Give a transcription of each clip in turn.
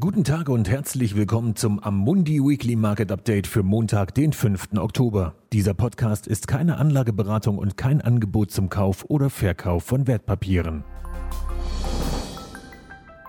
Guten Tag und herzlich willkommen zum Amundi Weekly Market Update für Montag, den 5. Oktober. Dieser Podcast ist keine Anlageberatung und kein Angebot zum Kauf oder Verkauf von Wertpapieren.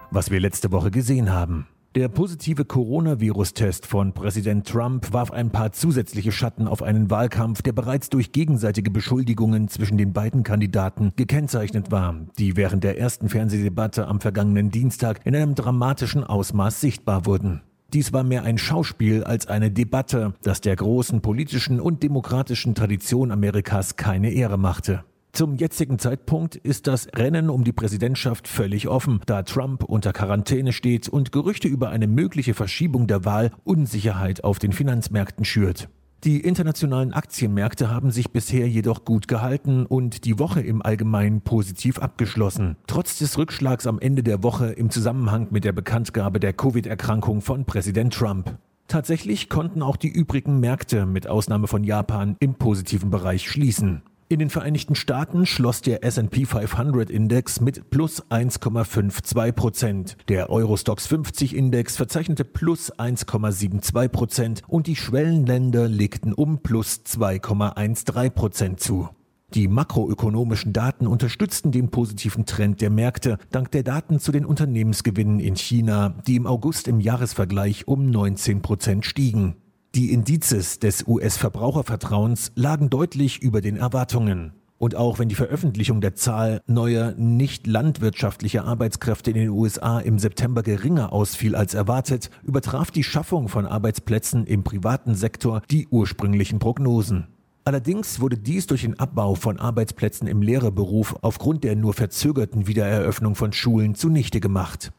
Was wir letzte Woche gesehen haben. Der positive Coronavirus-Test von Präsident Trump warf ein paar zusätzliche Schatten auf einen Wahlkampf, der bereits durch gegenseitige Beschuldigungen zwischen den beiden Kandidaten gekennzeichnet war, die während der ersten Fernsehdebatte am vergangenen Dienstag in einem dramatischen Ausmaß sichtbar wurden. Dies war mehr ein Schauspiel als eine Debatte, das der großen politischen und demokratischen Tradition Amerikas keine Ehre machte. Zum jetzigen Zeitpunkt ist das Rennen um die Präsidentschaft völlig offen, da Trump unter Quarantäne steht und Gerüchte über eine mögliche Verschiebung der Wahl Unsicherheit auf den Finanzmärkten schürt. Die internationalen Aktienmärkte haben sich bisher jedoch gut gehalten und die Woche im Allgemeinen positiv abgeschlossen, trotz des Rückschlags am Ende der Woche im Zusammenhang mit der Bekanntgabe der Covid-Erkrankung von Präsident Trump. Tatsächlich konnten auch die übrigen Märkte mit Ausnahme von Japan im positiven Bereich schließen. In den Vereinigten Staaten schloss der S&P 500 Index mit plus 1,52 Prozent. Der Eurostox 50 Index verzeichnete plus 1,72 Prozent und die Schwellenländer legten um plus 2,13 Prozent zu. Die makroökonomischen Daten unterstützten den positiven Trend der Märkte dank der Daten zu den Unternehmensgewinnen in China, die im August im Jahresvergleich um 19 Prozent stiegen. Die Indizes des US-Verbrauchervertrauens lagen deutlich über den Erwartungen. Und auch wenn die Veröffentlichung der Zahl neuer nicht landwirtschaftlicher Arbeitskräfte in den USA im September geringer ausfiel als erwartet, übertraf die Schaffung von Arbeitsplätzen im privaten Sektor die ursprünglichen Prognosen. Allerdings wurde dies durch den Abbau von Arbeitsplätzen im Lehrerberuf aufgrund der nur verzögerten Wiedereröffnung von Schulen zunichte gemacht.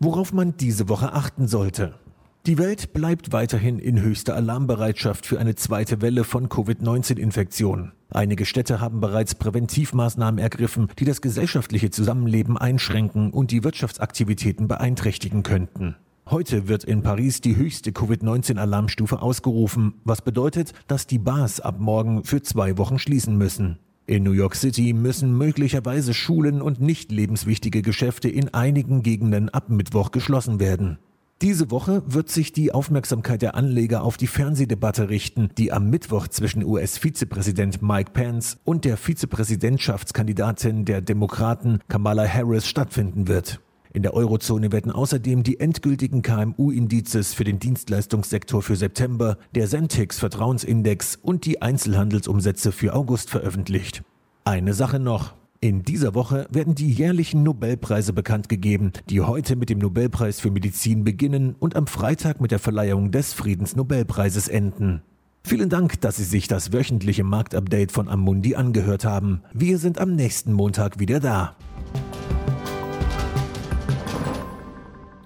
Worauf man diese Woche achten sollte. Die Welt bleibt weiterhin in höchster Alarmbereitschaft für eine zweite Welle von Covid-19-Infektionen. Einige Städte haben bereits Präventivmaßnahmen ergriffen, die das gesellschaftliche Zusammenleben einschränken und die Wirtschaftsaktivitäten beeinträchtigen könnten. Heute wird in Paris die höchste Covid-19-Alarmstufe ausgerufen, was bedeutet, dass die Bars ab morgen für zwei Wochen schließen müssen. In New York City müssen möglicherweise Schulen und nicht lebenswichtige Geschäfte in einigen Gegenden ab Mittwoch geschlossen werden. Diese Woche wird sich die Aufmerksamkeit der Anleger auf die Fernsehdebatte richten, die am Mittwoch zwischen US-Vizepräsident Mike Pence und der Vizepräsidentschaftskandidatin der Demokraten Kamala Harris stattfinden wird. In der Eurozone werden außerdem die endgültigen KMU-Indizes für den Dienstleistungssektor für September, der Sentix Vertrauensindex und die Einzelhandelsumsätze für August veröffentlicht. Eine Sache noch. In dieser Woche werden die jährlichen Nobelpreise bekannt gegeben, die heute mit dem Nobelpreis für Medizin beginnen und am Freitag mit der Verleihung des Friedensnobelpreises enden. Vielen Dank, dass Sie sich das wöchentliche Marktupdate von Amundi angehört haben. Wir sind am nächsten Montag wieder da.